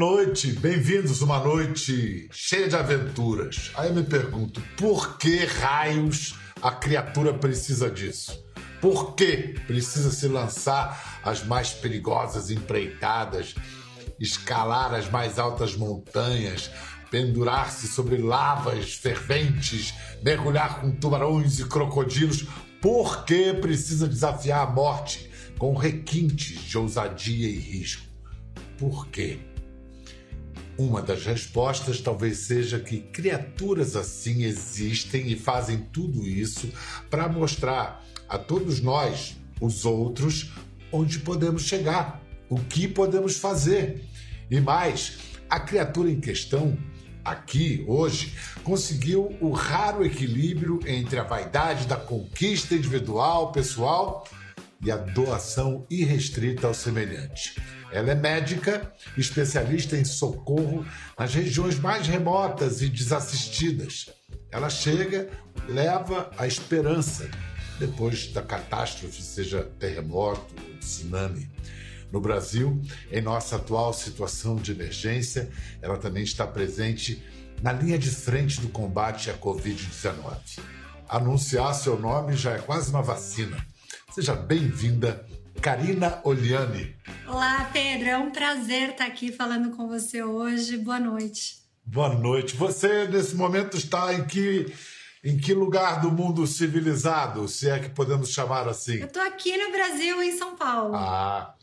noite, bem-vindos uma noite cheia de aventuras. Aí eu me pergunto, por que raios a criatura precisa disso? Por que precisa se lançar as mais perigosas empreitadas, escalar as mais altas montanhas, pendurar-se sobre lavas ferventes, mergulhar com tubarões e crocodilos? Por que precisa desafiar a morte com requintes de ousadia e risco? Por quê? Uma das respostas talvez seja que criaturas assim existem e fazem tudo isso para mostrar a todos nós, os outros, onde podemos chegar, o que podemos fazer. E mais, a criatura em questão, aqui, hoje, conseguiu o raro equilíbrio entre a vaidade da conquista individual, pessoal e a doação irrestrita ao semelhante. Ela é médica, especialista em socorro nas regiões mais remotas e desassistidas. Ela chega, leva a esperança depois da catástrofe, seja terremoto, tsunami. No Brasil, em nossa atual situação de emergência, ela também está presente na linha de frente do combate à Covid-19. Anunciar seu nome já é quase uma vacina. Seja bem-vinda, Karina Oliani. Olá, Pedro. É um prazer estar aqui falando com você hoje. Boa noite. Boa noite. Você, nesse momento, está em que, em que lugar do mundo civilizado, se é que podemos chamar assim? Eu estou aqui no Brasil, em São Paulo. Ah.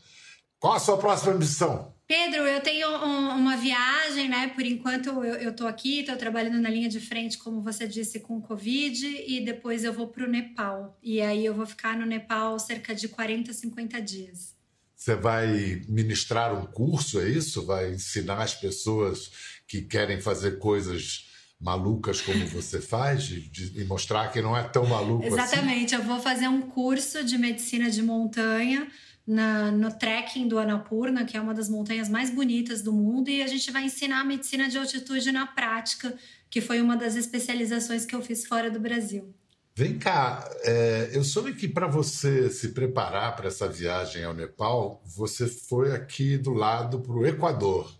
Qual a sua próxima missão? Pedro, eu tenho um, uma viagem, né? Por enquanto eu, estou aqui, estou trabalhando na linha de frente, como você disse, com o Covid, e depois eu vou para o Nepal. E aí eu vou ficar no Nepal cerca de 40, 50 dias. Você vai ministrar um curso, é isso? Vai ensinar as pessoas que querem fazer coisas malucas como você faz e mostrar que não é tão maluco assim? Exatamente, assim? eu vou fazer um curso de medicina de montanha na, no trekking do Annapurna, que é uma das montanhas mais bonitas do mundo, e a gente vai ensinar a medicina de altitude na prática, que foi uma das especializações que eu fiz fora do Brasil. Vem cá, é, eu soube que para você se preparar para essa viagem ao Nepal, você foi aqui do lado para o Equador,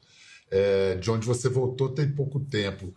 é, de onde você voltou tem pouco tempo.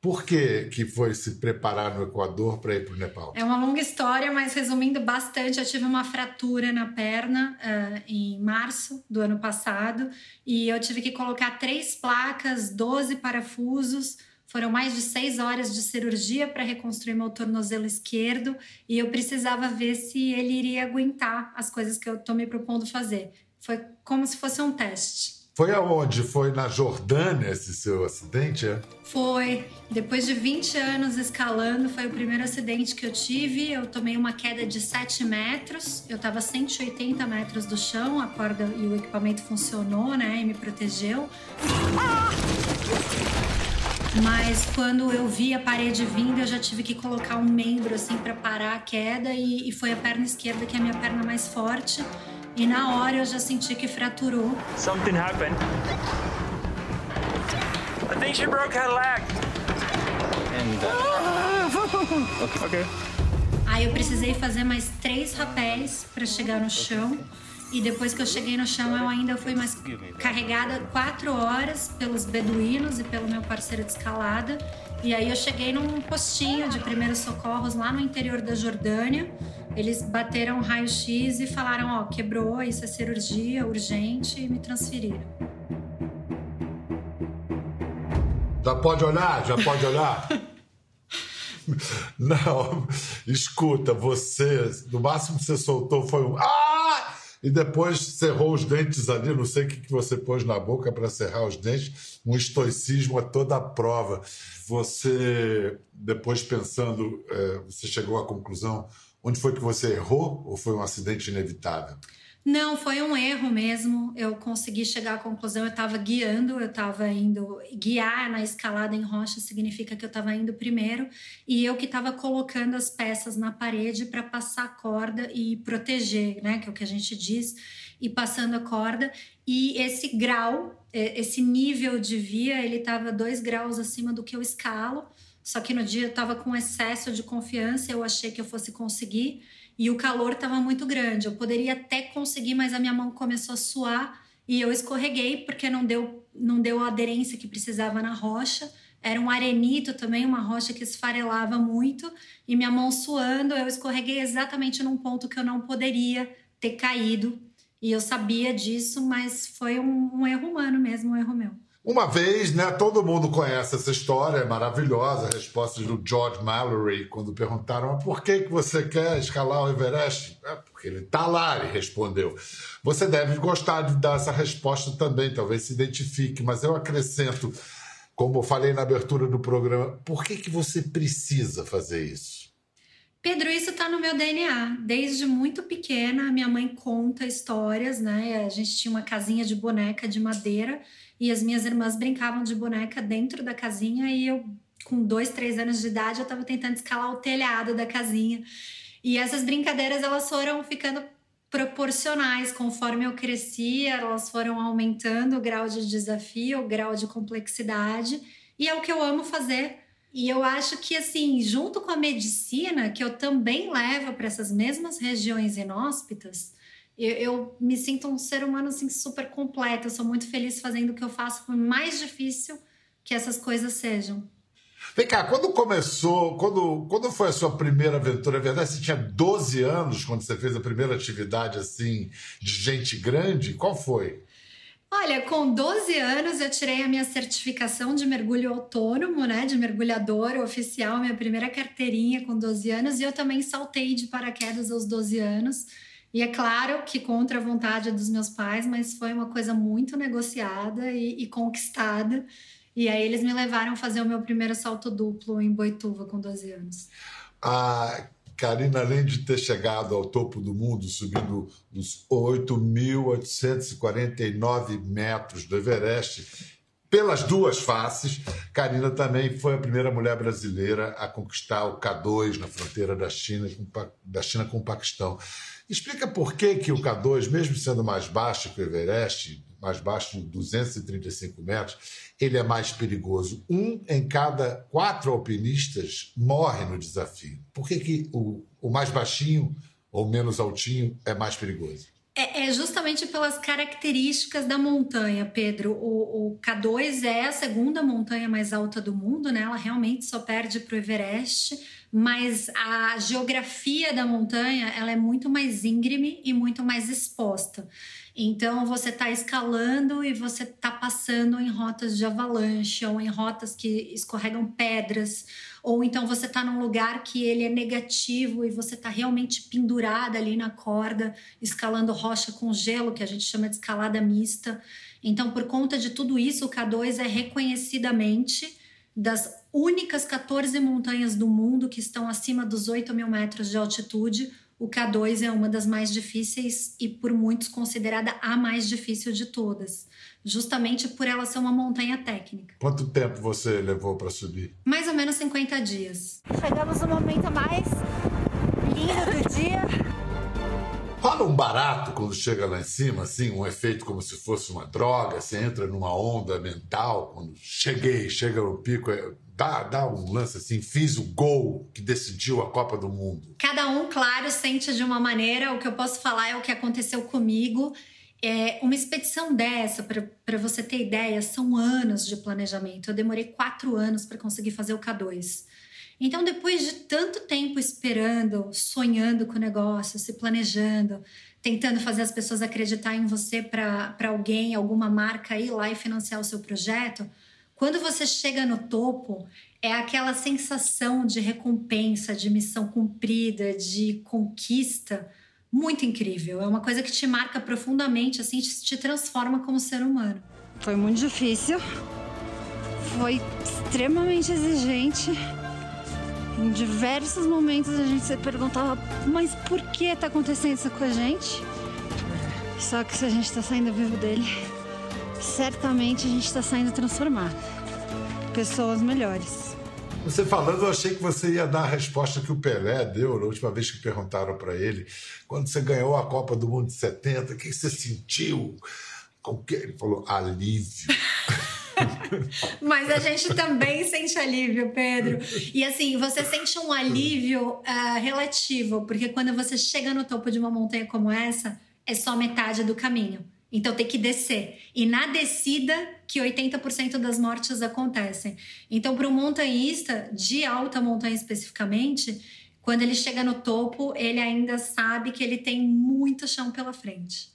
Por que, que foi se preparar no Equador para ir para o Nepal? É uma longa história, mas resumindo bastante, eu tive uma fratura na perna uh, em março do ano passado e eu tive que colocar três placas, 12 parafusos. Foram mais de seis horas de cirurgia para reconstruir meu tornozelo esquerdo e eu precisava ver se ele iria aguentar as coisas que eu estou me propondo fazer. Foi como se fosse um teste. Foi aonde? Foi na Jordânia esse seu acidente? É? Foi. Depois de 20 anos escalando, foi o primeiro acidente que eu tive. Eu tomei uma queda de 7 metros. Eu estava 180 metros do chão, a corda e o equipamento funcionou, né? E me protegeu. Mas quando eu vi a parede vindo, eu já tive que colocar um membro assim para parar a queda e, e foi a perna esquerda que é a minha perna mais forte. E na hora eu já senti que fraturou. Something happened. I think she broke her leg. And, uh... okay. Aí eu precisei fazer mais três rapéis para chegar no chão. E depois que eu cheguei no chão, eu ainda fui mais carregada quatro horas pelos beduínos e pelo meu parceiro de escalada. E aí eu cheguei num postinho de primeiros socorros lá no interior da Jordânia. Eles bateram raio-x e falaram: ó, quebrou, isso é cirurgia urgente e me transferiram. Já pode olhar? Já pode olhar? Não, escuta, você, no máximo que você soltou foi um ah! E depois cerrou os dentes ali, não sei o que você pôs na boca para cerrar os dentes, um estoicismo a toda a prova. Você, depois pensando, é, você chegou à conclusão Onde foi que você errou ou foi um acidente inevitável? Não, foi um erro mesmo. Eu consegui chegar à conclusão. Eu estava guiando, eu estava indo. Guiar na escalada em rocha significa que eu estava indo primeiro e eu que estava colocando as peças na parede para passar a corda e proteger, né? Que é o que a gente diz, e passando a corda. E esse grau, é, esse nível de via, ele estava dois graus acima do que eu escalo. Só que no dia eu estava com excesso de confiança, eu achei que eu fosse conseguir e o calor estava muito grande. Eu poderia até conseguir, mas a minha mão começou a suar e eu escorreguei porque não deu, não deu a aderência que precisava na rocha. Era um arenito também, uma rocha que esfarelava muito, e minha mão suando, eu escorreguei exatamente num ponto que eu não poderia ter caído. E eu sabia disso, mas foi um, um erro humano mesmo, um erro meu. Uma vez, né, todo mundo conhece essa história, maravilhosa, a resposta do George Mallory, quando perguntaram por que, que você quer escalar o Everest? É porque ele está lá, ele respondeu. Você deve gostar de dar essa resposta também, talvez se identifique, mas eu acrescento, como eu falei na abertura do programa, por que, que você precisa fazer isso? Pedro, isso está no meu DNA. Desde muito pequena, minha mãe conta histórias, né? A gente tinha uma casinha de boneca de madeira e as minhas irmãs brincavam de boneca dentro da casinha e eu, com dois, três anos de idade, eu estava tentando escalar o telhado da casinha. E essas brincadeiras, elas foram ficando proporcionais conforme eu crescia, elas foram aumentando o grau de desafio, o grau de complexidade, e é o que eu amo fazer. E eu acho que, assim, junto com a medicina, que eu também levo para essas mesmas regiões inóspitas, eu, eu, me sinto um ser humano assim super completo. Eu sou muito feliz fazendo o que eu faço, por mais difícil que essas coisas sejam. Vem cá, quando começou, quando, quando foi a sua primeira aventura? É verdade, você tinha 12 anos quando você fez a primeira atividade assim, de gente grande? Qual foi? Olha, com 12 anos eu tirei a minha certificação de mergulho autônomo, né, de mergulhador oficial, minha primeira carteirinha com 12 anos, e eu também saltei de paraquedas aos 12 anos. E é claro que contra a vontade dos meus pais, mas foi uma coisa muito negociada e, e conquistada. E aí eles me levaram a fazer o meu primeiro salto duplo em Boituva com 12 anos. A Karina, além de ter chegado ao topo do mundo, subindo os 8.849 metros do Everest, pelas duas faces, Karina também foi a primeira mulher brasileira a conquistar o K2 na fronteira da China, da China com o Paquistão. Explica por que, que o K2, mesmo sendo mais baixo que o Everest, mais baixo de 235 metros, ele é mais perigoso. Um em cada quatro alpinistas morre no desafio. Por que, que o, o mais baixinho ou menos altinho é mais perigoso? É, é, justamente pelas características da montanha, Pedro. O, o, K2 é a segunda montanha mais alta do mundo, né? Ela realmente só perde para o Everest mas a geografia da montanha ela é muito mais íngreme e muito mais exposta. Então você está escalando e você está passando em rotas de avalanche ou em rotas que escorregam pedras, ou então você está num lugar que ele é negativo e você está realmente pendurada ali na corda, escalando rocha com gelo, que a gente chama de escalada mista. Então, por conta de tudo isso, o K2 é reconhecidamente das únicas 14 montanhas do mundo que estão acima dos 8 mil metros de altitude, o K2 é uma das mais difíceis e por muitos considerada a mais difícil de todas, justamente por ela ser uma montanha técnica. Quanto tempo você levou para subir? Mais ou menos 50 dias. Chegamos no momento mais lindo do dia. Rola um barato quando chega lá em cima, assim, um efeito como se fosse uma droga, você entra numa onda mental, quando cheguei, chega no pico, é, dá, dá um lance assim, fiz o gol que decidiu a Copa do Mundo. Cada um, claro, sente de uma maneira, o que eu posso falar é o que aconteceu comigo. É, uma expedição dessa, para você ter ideia, são anos de planejamento. Eu demorei quatro anos para conseguir fazer o K2. Então, depois de tanto tempo esperando, sonhando com o negócio, se planejando, tentando fazer as pessoas acreditar em você para alguém, alguma marca ir lá e financiar o seu projeto, quando você chega no topo, é aquela sensação de recompensa, de missão cumprida, de conquista muito incrível. É uma coisa que te marca profundamente, assim, te, te transforma como ser humano. Foi muito difícil, foi extremamente exigente. Em diversos momentos a gente se perguntava, mas por que está acontecendo isso com a gente? Só que se a gente está saindo vivo dele, certamente a gente está saindo transformado. Pessoas melhores. Você falando, eu achei que você ia dar a resposta que o Pelé deu na última vez que perguntaram para ele. Quando você ganhou a Copa do Mundo de 70, o que você sentiu? Com que? Ele falou, alívio. Mas a gente também sente alívio, Pedro. E assim, você sente um alívio uh, relativo, porque quando você chega no topo de uma montanha como essa, é só metade do caminho. Então tem que descer. E na descida que 80% das mortes acontecem. Então, para um montanhista de alta montanha especificamente, quando ele chega no topo, ele ainda sabe que ele tem muito chão pela frente.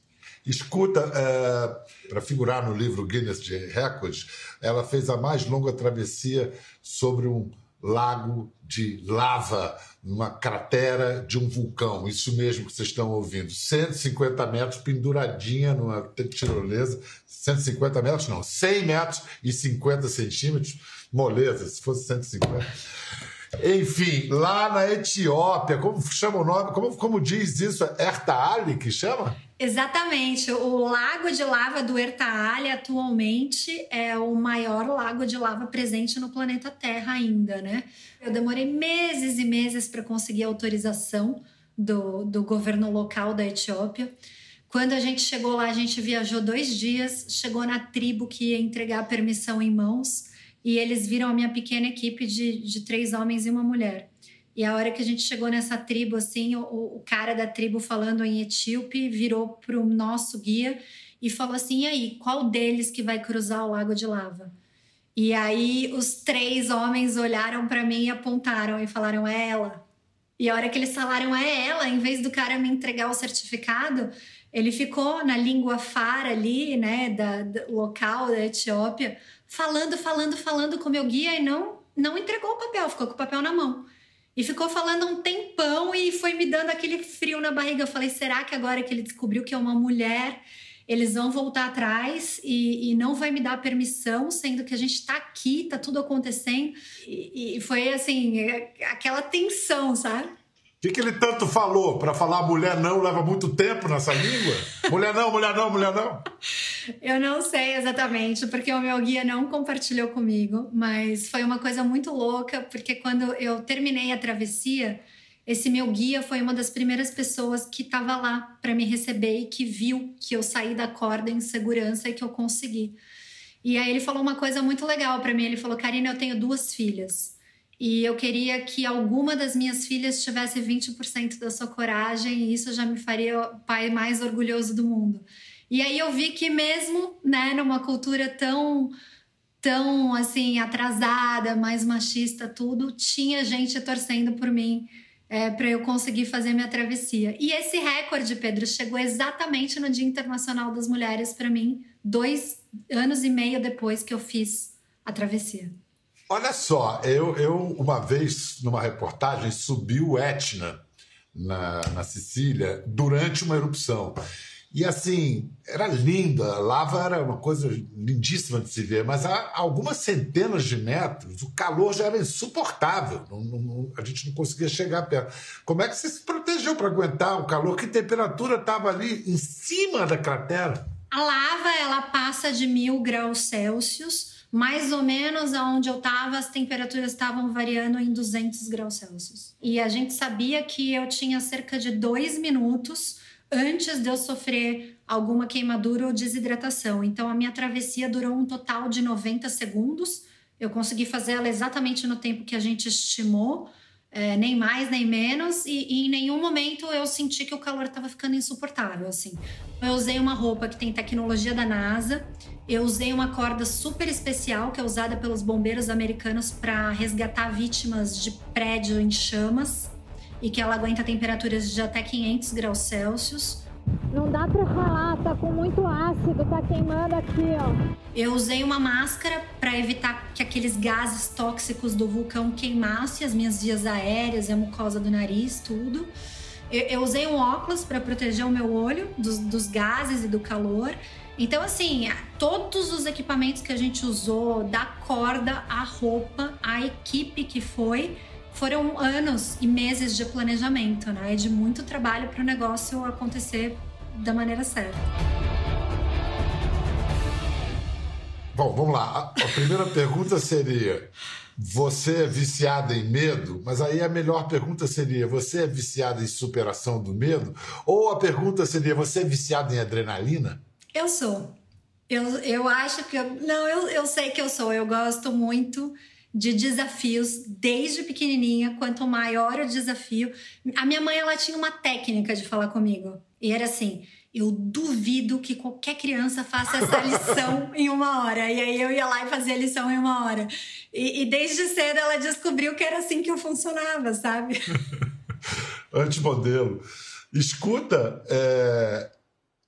Escuta, é, para figurar no livro Guinness de Records, ela fez a mais longa travessia sobre um lago de lava, numa cratera de um vulcão. Isso mesmo que vocês estão ouvindo. 150 metros, penduradinha numa tirolesa. 150 metros, não, 100 metros e 50 centímetros. Moleza, se fosse 150. Enfim, lá na Etiópia, como chama o nome? Como, como diz isso? Erta Ali que chama? Exatamente. O lago de lava do Ertaale atualmente é o maior lago de lava presente no planeta Terra ainda, né? Eu demorei meses e meses para conseguir autorização do, do governo local da Etiópia. Quando a gente chegou lá, a gente viajou dois dias, chegou na tribo que ia entregar a permissão em mãos e eles viram a minha pequena equipe de, de três homens e uma mulher. E a hora que a gente chegou nessa tribo, assim, o, o cara da tribo falando em etíope virou para o nosso guia e falou assim: e aí, qual deles que vai cruzar o lago de lava? E aí os três homens olharam para mim e apontaram e falaram: é ela. E a hora que eles falaram é ela, em vez do cara me entregar o certificado, ele ficou na língua fara ali, né, da, da local da Etiópia, falando, falando, falando com o meu guia e não não entregou o papel, ficou com o papel na mão. E ficou falando um tempão e foi me dando aquele frio na barriga. Eu falei: será que agora que ele descobriu que é uma mulher, eles vão voltar atrás e, e não vai me dar permissão, sendo que a gente está aqui, está tudo acontecendo? E, e, foi assim, é, aquela tensão, sabe? Que, que ele tanto falou? Para falar mulher não leva muito tempo nessa língua? mulher não, mulher não, mulher não? Eu não sei exatamente, porque o meu guia não compartilhou comigo, mas foi uma coisa muito louca, porque quando eu terminei a travessia, esse meu guia foi uma das primeiras pessoas que estava lá para me receber e que viu que eu saí da corda em segurança e que eu consegui. E aí ele falou uma coisa muito legal para mim. Ele falou: Karina, eu tenho duas filhas. E eu queria que alguma das minhas filhas tivesse 20% da sua coragem, e isso já me faria o pai mais orgulhoso do mundo. E aí eu vi que mesmo, né, numa cultura tão tão assim atrasada, mais machista, tudo, tinha gente torcendo por mim é, para eu conseguir fazer minha travessia. E esse recorde, Pedro, chegou exatamente no Dia Internacional das Mulheres para mim, dois anos e meio depois que eu fiz a travessia. Olha só, eu, eu uma vez, numa reportagem, subi o Etna na, na Sicília durante uma erupção. E assim, era linda, a lava era uma coisa lindíssima de se ver, mas a algumas centenas de metros o calor já era insuportável, não, não, a gente não conseguia chegar perto. Como é que você se protegeu para aguentar o calor? Que temperatura estava ali em cima da cratera? A lava ela passa de mil graus Celsius mais ou menos aonde eu estava, as temperaturas estavam variando em 200 graus Celsius. E a gente sabia que eu tinha cerca de dois minutos antes de eu sofrer alguma queimadura ou desidratação. Então, a minha travessia durou um total de 90 segundos. Eu consegui fazer ela exatamente no tempo que a gente estimou é, nem mais nem menos, e, e, em nenhum momento eu senti que o calor estava ficando insuportável, assim. Eu usei uma roupa que tem tecnologia da NASA, eu usei uma corda super especial que é usada pelos bombeiros americanos para resgatar vítimas de prédio em chamas e que ela aguenta temperaturas de até 500 graus Celsius. Não dá para falar, tá com muito ácido, tá queimando aqui, ó. Eu usei uma máscara para evitar que aqueles gases tóxicos do vulcão queimassem as minhas vias aéreas, a mucosa do nariz, tudo. Eu, eu usei um óculos para proteger o meu olho dos, dos gases e do calor. Então, assim, todos os equipamentos que a gente usou, da corda, a roupa, a equipe que foi, foram anos e meses de planejamento, né? De muito trabalho para o negócio acontecer da maneira certa. Bom, vamos lá. A primeira pergunta seria: você é viciada em medo? Mas aí a melhor pergunta seria: você é viciada em superação do medo? Ou a pergunta seria: você é viciada em adrenalina? Eu sou. Eu, eu acho que. Eu, não, eu, eu sei que eu sou. Eu gosto muito de desafios desde pequenininha. Quanto maior o desafio. A minha mãe ela tinha uma técnica de falar comigo. E era assim: eu duvido que qualquer criança faça essa lição em uma hora. E aí eu ia lá e fazia a lição em uma hora. E, e desde cedo ela descobriu que era assim que eu funcionava, sabe? Antimodelo. Escuta, é...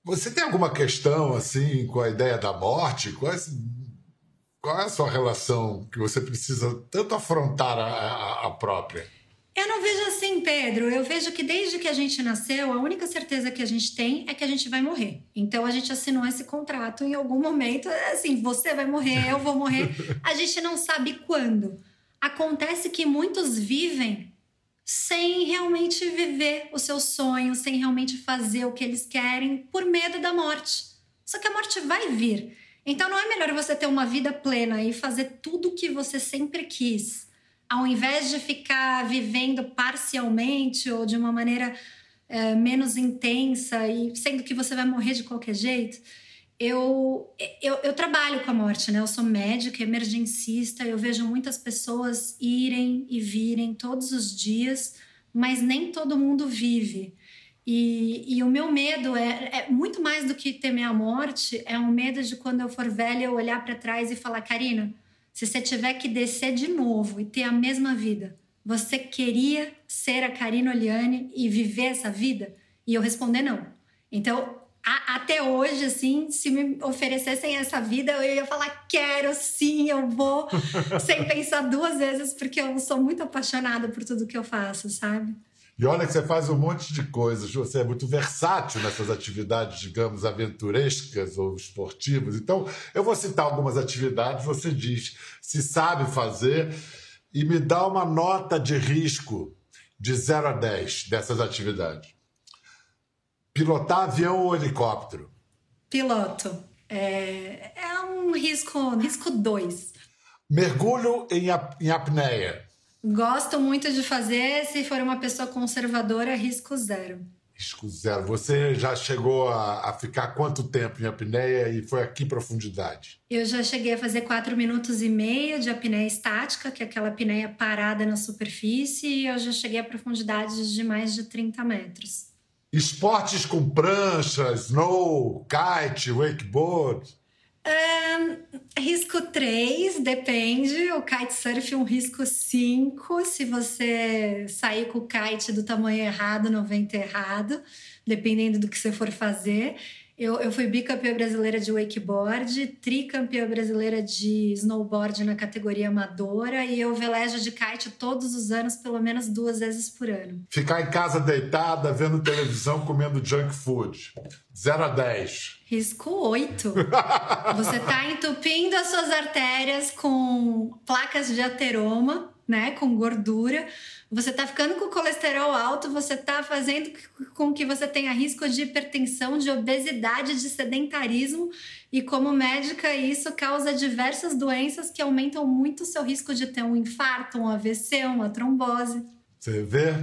você tem alguma questão assim com a ideia da morte? Qual é, qual é a sua relação que você precisa tanto afrontar a, a, a própria? Eu não vejo assim, Pedro. Eu vejo que desde que a gente nasceu, a única certeza que a gente tem é que a gente vai morrer. Então a gente assinou esse contrato em algum momento. Assim, você vai morrer, eu vou morrer. A gente não sabe quando. Acontece que muitos vivem sem realmente viver o seu sonho, sem realmente fazer o que eles querem por medo da morte. Só que a morte vai vir. Então não é melhor você ter uma vida plena e fazer tudo o que você sempre quis ao invés de ficar vivendo parcialmente ou de uma maneira é, menos intensa e sendo que você vai morrer de qualquer jeito, eu, eu, eu, trabalho com a morte, né? Eu sou médica, emergencista, eu vejo muitas pessoas irem e virem todos os dias, mas nem todo mundo vive. E, e o meu medo é, é, muito mais do que temer a morte, é um medo de quando eu for velha eu olhar para trás e falar, Karina, se você tiver que descer de novo e ter a mesma vida, você queria ser a Karina Oliane e viver essa vida? E eu responder não. Então, a, até hoje, assim, se me oferecessem essa vida, eu ia falar: quero sim, eu vou, sem pensar duas vezes, porque eu sou muito apaixonada por tudo que eu faço, sabe? E olha que você faz um monte de coisas, você é muito versátil nessas atividades, digamos, aventurescas ou esportivas. Então, eu vou citar algumas atividades, você diz se sabe fazer e me dá uma nota de risco de 0 a 10 dessas atividades. Pilotar avião ou helicóptero? Piloto. É, é um risco 2. Risco dois. Mergulho em, ap em apneia. Gosto muito de fazer. Se for uma pessoa conservadora, risco zero. Risco zero. Você já chegou a, a ficar quanto tempo em apneia e foi a que profundidade? Eu já cheguei a fazer quatro minutos e meio de apneia estática, que é aquela apneia parada na superfície, e eu já cheguei a profundidades de mais de 30 metros. Esportes com prancha, snow, kite, wakeboard? Um, risco 3, depende. O kitesurf é um risco 5. Se você sair com o kite do tamanho errado, no vento errado, dependendo do que você for fazer. Eu, eu fui bicampeã brasileira de wakeboard, tricampeã brasileira de snowboard na categoria amadora e eu velejo de kite todos os anos, pelo menos duas vezes por ano. Ficar em casa deitada, vendo televisão, comendo junk food. 0 a 10. Risco 8. Você está entupindo as suas artérias com placas de ateroma, né, com gordura você está ficando com o colesterol alto, você está fazendo com que você tenha risco de hipertensão, de obesidade, de sedentarismo. E como médica, isso causa diversas doenças que aumentam muito o seu risco de ter um infarto, um AVC, uma trombose. Você vê?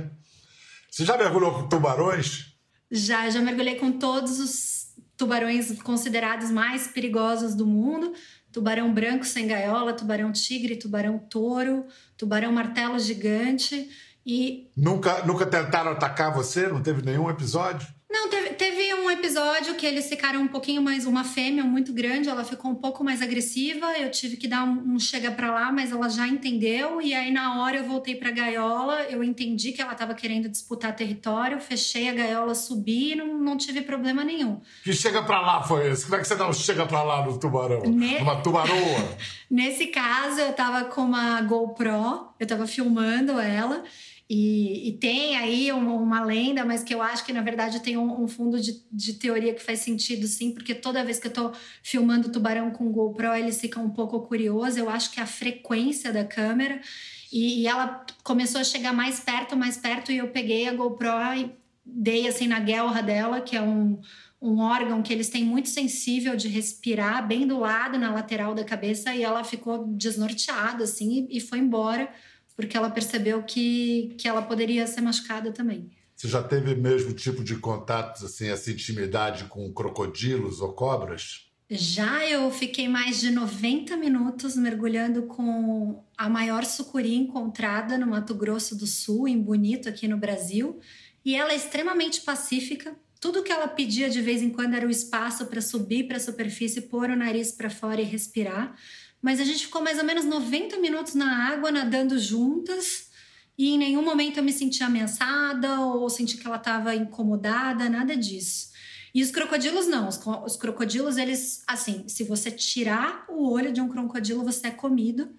Você já mergulhou com tubarões? Já, já mergulhei com todos os tubarões considerados mais perigosos do mundo tubarão branco sem gaiola, tubarão tigre, tubarão touro, tubarão martelo gigante e nunca nunca tentaram atacar você? Não teve nenhum episódio? Não, teve, teve um episódio que eles ficaram um pouquinho mais. Uma fêmea muito grande, ela ficou um pouco mais agressiva. Eu tive que dar um, um chega pra lá, mas ela já entendeu. E aí, na hora, eu voltei pra gaiola. Eu entendi que ela tava querendo disputar território. Fechei a gaiola, subi e não, não tive problema nenhum. Que chega pra lá foi esse? Como é que você dá um chega pra lá no tubarão? Ne... Uma tubaroa? Nesse caso, eu tava com uma GoPro, eu tava filmando ela. E, e, tem aí uma, uma, lenda, mas que eu acho que na verdade tem um, um fundo de, de, teoria que faz sentido sim, porque toda vez que eu tô filmando tubarão com GoPro, eles ficam um pouco curiosos. Eu acho que é a frequência da câmera. E, e ela começou a chegar mais perto, mais perto, e eu peguei a GoPro e dei assim na guelra dela, que é um, um órgão que eles têm muito sensível de respirar, bem do lado, na lateral da cabeça, e ela ficou desnorteada assim e, e foi embora porque ela percebeu que, que ela poderia ser machucada também. Você já teve mesmo tipo de contatos, assim, essa intimidade com crocodilos ou cobras? Já eu fiquei mais de 90 minutos mergulhando com a maior sucuri encontrada no Mato Grosso do Sul, em Bonito, aqui no Brasil. E ela é extremamente pacífica, Tudo que ela pedia de vez em quando era o espaço para subir para a superfície, pôr o nariz para fora e respirar. Mas a gente ficou mais ou menos 90 minutos na água nadando juntas e em nenhum momento eu me senti ameaçada ou senti que ela estava incomodada, nada disso. E os crocodilos não, os, os, crocodilos eles, assim, se você tirar o olho de um crocodilo, você é comido.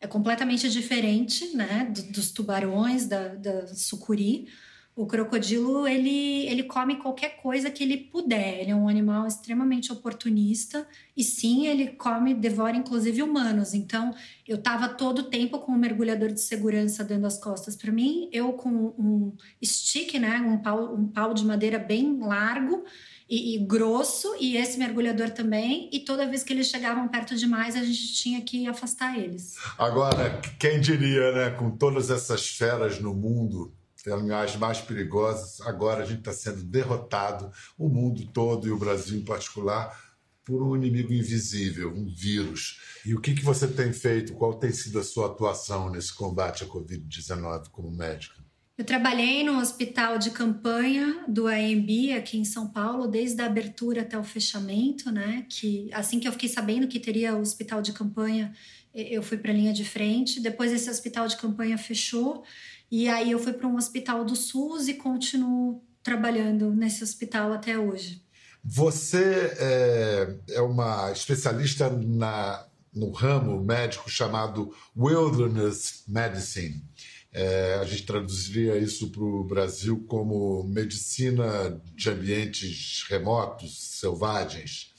É completamente diferente, né, dos tubarões, da, da sucuri. O crocodilo, ele, ele come qualquer coisa que ele puder. Ele é um animal extremamente oportunista. E sim, ele come, devora inclusive humanos. Então, eu estava todo o tempo com um mergulhador de segurança dando as costas para mim. Eu com um stick, né? Um pau, um pau de madeira bem largo e, e, grosso. E esse mergulhador também. E toda vez que eles chegavam perto demais, a gente tinha que afastar eles. Agora, quem diria, né? Com todas essas feras no mundo as mais perigosas. Agora a gente está sendo derrotado, o mundo todo e o Brasil em particular, por um inimigo invisível, um vírus. E o que, que você tem feito? Qual tem sido a sua atuação nesse combate à Covid-19 como médica? Eu trabalhei no hospital de campanha do AMB aqui em São Paulo, desde a abertura até o fechamento, né? Que assim que eu fiquei sabendo que teria o hospital de campanha, eu fui para a linha de frente. Depois esse hospital de campanha fechou e aí eu fui para um hospital do SUS e continuo trabalhando nesse hospital até hoje. Você é, é uma especialista na, no ramo médico chamado Wilderness Medicine. É, a gente traduziria isso para o Brasil como medicina de ambientes remotos, selvagens.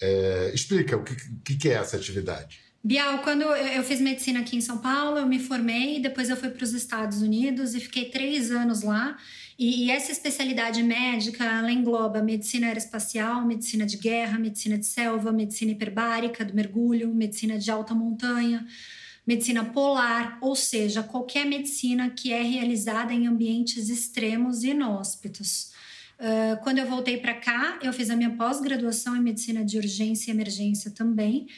É, explica o que, que é essa atividade. Bial, quando eu fiz medicina aqui em São Paulo, eu me formei, depois eu fui para os Estados Unidos e fiquei três anos lá. E, essa especialidade médica, ela engloba medicina aeroespacial, medicina de guerra, medicina de selva, medicina hiperbárica, do mergulho, medicina de alta montanha, medicina polar, ou seja, qualquer medicina que é realizada em ambientes extremos e inóspitos. Uh, quando eu voltei para cá, eu fiz a minha pós-graduação em medicina de urgência e emergência também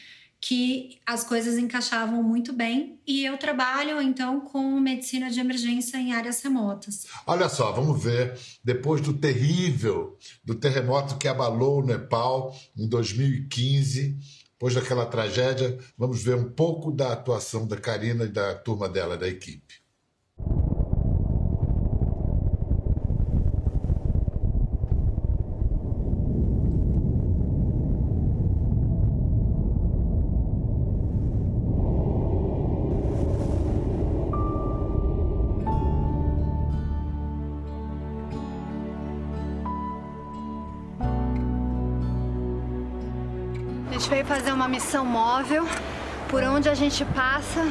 que as coisas encaixavam muito bem e eu trabalho então com medicina de emergência em áreas remotas. Olha só, vamos ver depois do terrível do terremoto que abalou o Nepal em 2015, depois daquela tragédia, vamos ver um pouco da atuação da Karina e da turma dela da equipe. Veio fazer uma missão móvel por onde a gente passa.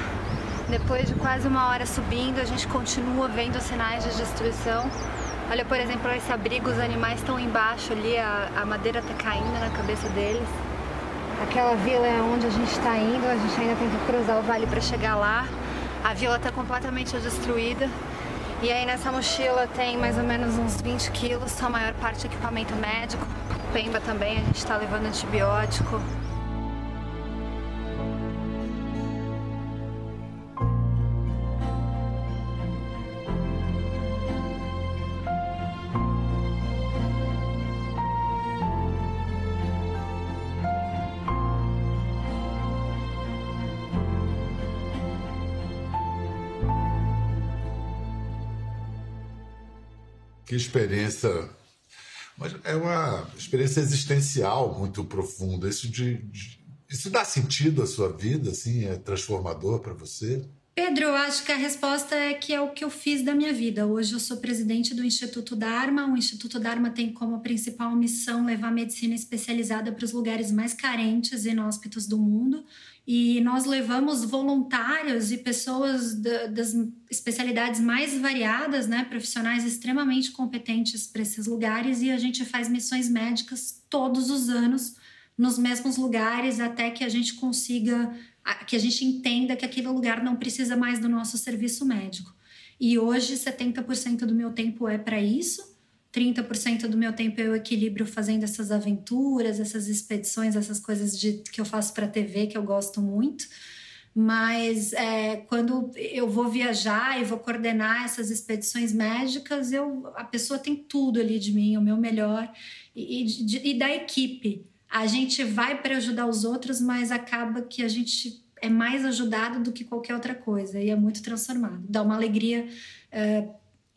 Depois de quase uma hora subindo, a gente continua vendo sinais de destruição. Olha, por exemplo, esse abrigo, os animais estão embaixo ali, a, a madeira está caindo na cabeça deles. Aquela vila é onde a gente está indo, a gente ainda tem que cruzar o vale para chegar lá. A vila está completamente destruída. E aí nessa mochila tem mais ou menos uns 20 quilos, a maior parte equipamento médico. Pemba também, a gente está levando antibiótico. Que experiência. Mas é uma experiência existencial muito profunda. Isso, de, de, isso dá sentido à sua vida, assim? É transformador para você? Pedro, eu acho que a resposta é que é o que eu fiz da minha vida. Hoje eu sou presidente do Instituto Dharma. O Instituto Dharma tem como principal missão levar medicina especializada para os lugares mais carentes e inóspitos do mundo e nós levamos voluntários e pessoas da, das especialidades mais variadas, né, profissionais extremamente competentes para esses lugares e a gente faz missões médicas todos os anos nos mesmos lugares até que a gente consiga, que a gente entenda que aquele lugar não precisa mais do nosso serviço médico. E hoje 70% do meu tempo é para isso 30% do meu tempo eu equilibro fazendo essas aventuras, essas expedições, essas coisas de, que eu faço para TV que eu gosto muito. mas é, quando eu vou viajar e vou coordenar essas expedições médicas, eu, a pessoa tem tudo ali de mim, o meu melhor, e, e, da equipe. A gente vai para ajudar os outros, mas acaba que a gente é mais ajudado do que qualquer outra coisa e é muito transformado. Dá uma alegria é,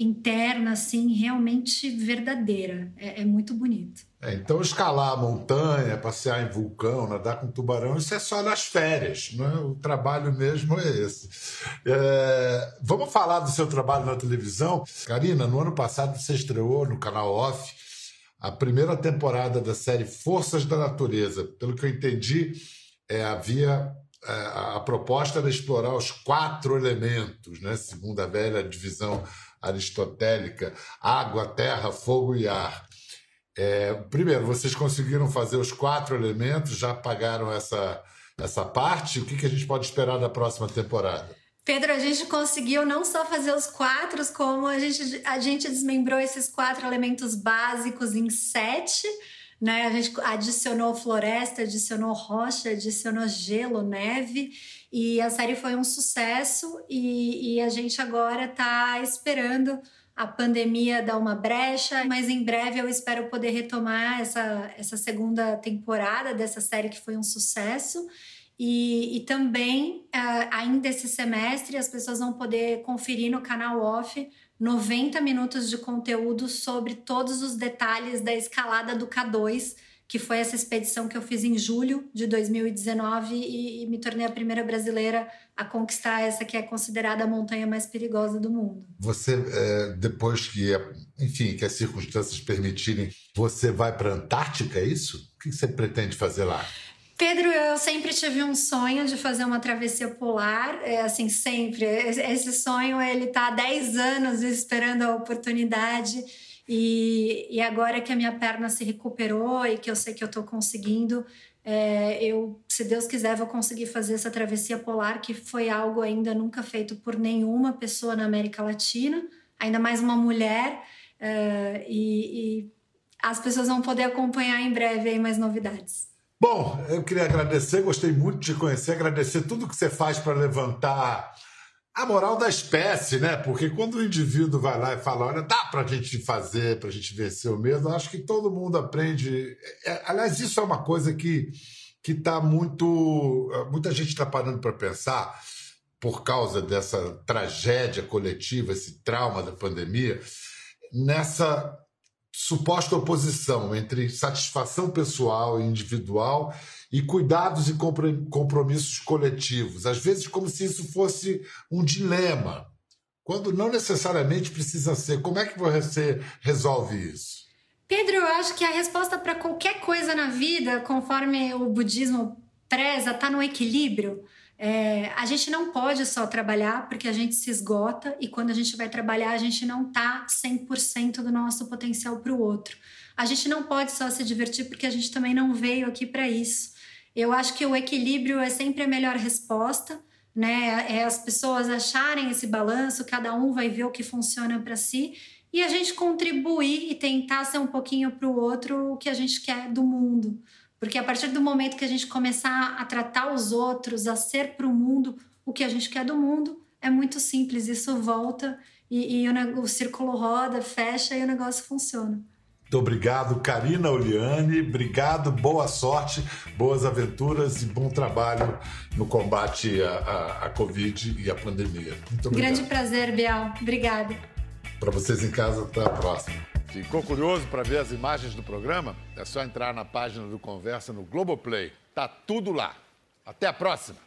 interna, assim, realmente verdadeira. É, é muito bonito. É, então, escalar a montanha, passear em vulcão, nadar com tubarão, isso é só nas férias, não é? O trabalho mesmo é esse. É, vamos falar do seu trabalho na televisão. Karina, no ano passado você estreou no canal Off a primeira temporada da série Forças da Natureza. Pelo que eu entendi, é, havia é, a proposta era explorar os quatro elementos, né? segundo a velha divisão aristotélica: água, terra, fogo e ar. É, primeiro, vocês conseguiram fazer os quatro elementos, já pagaram essa, essa parte? O que, que a gente pode esperar da próxima temporada? Pedro, a gente conseguiu não só fazer os quatro, como a gente, a gente desmembrou esses quatro elementos básicos em sete. Né? A gente adicionou floresta, adicionou rocha, adicionou gelo, neve. E a série foi um sucesso e, e a gente agora está esperando a pandemia dar uma brecha, mas em breve eu espero poder retomar essa, essa segunda temporada dessa série que foi um sucesso. E, e também, uh, ainda esse semestre, as pessoas vão poder conferir no canal Off 90 minutos de conteúdo sobre todos os detalhes da escalada do K2 que foi essa expedição que eu fiz em julho de 2019 e, e me tornei a primeira brasileira a conquistar essa que é considerada a montanha mais perigosa do mundo. Você, é, depois que, enfim, que as circunstâncias permitirem, você vai para a Antártica, é isso? O que você pretende fazer lá? Pedro, eu sempre tive um sonho de fazer uma travessia polar, é assim, sempre. Esse sonho, ele tá há 10 anos esperando a oportunidade e, e agora que a minha perna se recuperou e que eu sei que eu estou conseguindo, é, eu, se Deus quiser, vou conseguir fazer essa travessia polar, que foi algo ainda nunca feito por nenhuma pessoa na América Latina, ainda mais uma mulher. É, e, e as pessoas vão poder acompanhar em breve aí mais novidades. Bom, eu queria agradecer, gostei muito de conhecer, agradecer tudo que você faz para levantar a moral da espécie, né? Porque quando o indivíduo vai lá e fala, olha, dá para a gente fazer, para a gente vencer o medo, acho que todo mundo aprende. É, aliás, isso é uma coisa que que está muito, muita gente está parando para pensar por causa dessa tragédia coletiva, esse trauma da pandemia, nessa suposta oposição entre satisfação pessoal e individual e cuidados e compromissos coletivos, às vezes como se isso fosse um dilema, quando não necessariamente precisa ser. Como é que você resolve isso? Pedro, eu acho que a resposta para qualquer coisa na vida, conforme o budismo preza, está no equilíbrio. É, a gente não pode só trabalhar porque a gente se esgota e quando a gente vai trabalhar a gente não tá 100% do nosso potencial para o outro. A gente não pode só se divertir porque a gente também não veio aqui para isso. Eu acho que o equilíbrio é sempre a melhor resposta, né? É as pessoas acharem esse balanço, cada um vai ver o que funciona para si e a gente contribuir e tentar ser um pouquinho para o outro o que a gente quer do mundo. Porque a partir do momento que a gente começar a tratar os outros, a ser para o mundo o que a gente quer do mundo, é muito simples, isso volta e, e o, o círculo roda, fecha e o negócio funciona. Muito obrigado, Karina Oliane. Obrigado, boa sorte, boas aventuras e bom trabalho no combate à, à, à Covid e à pandemia. Muito obrigado. Grande prazer, Bial. Obrigada. Para vocês em casa, até a próxima. Ficou curioso para ver as imagens do programa? É só entrar na página do Conversa no Globoplay. Tá tudo lá. Até a próxima.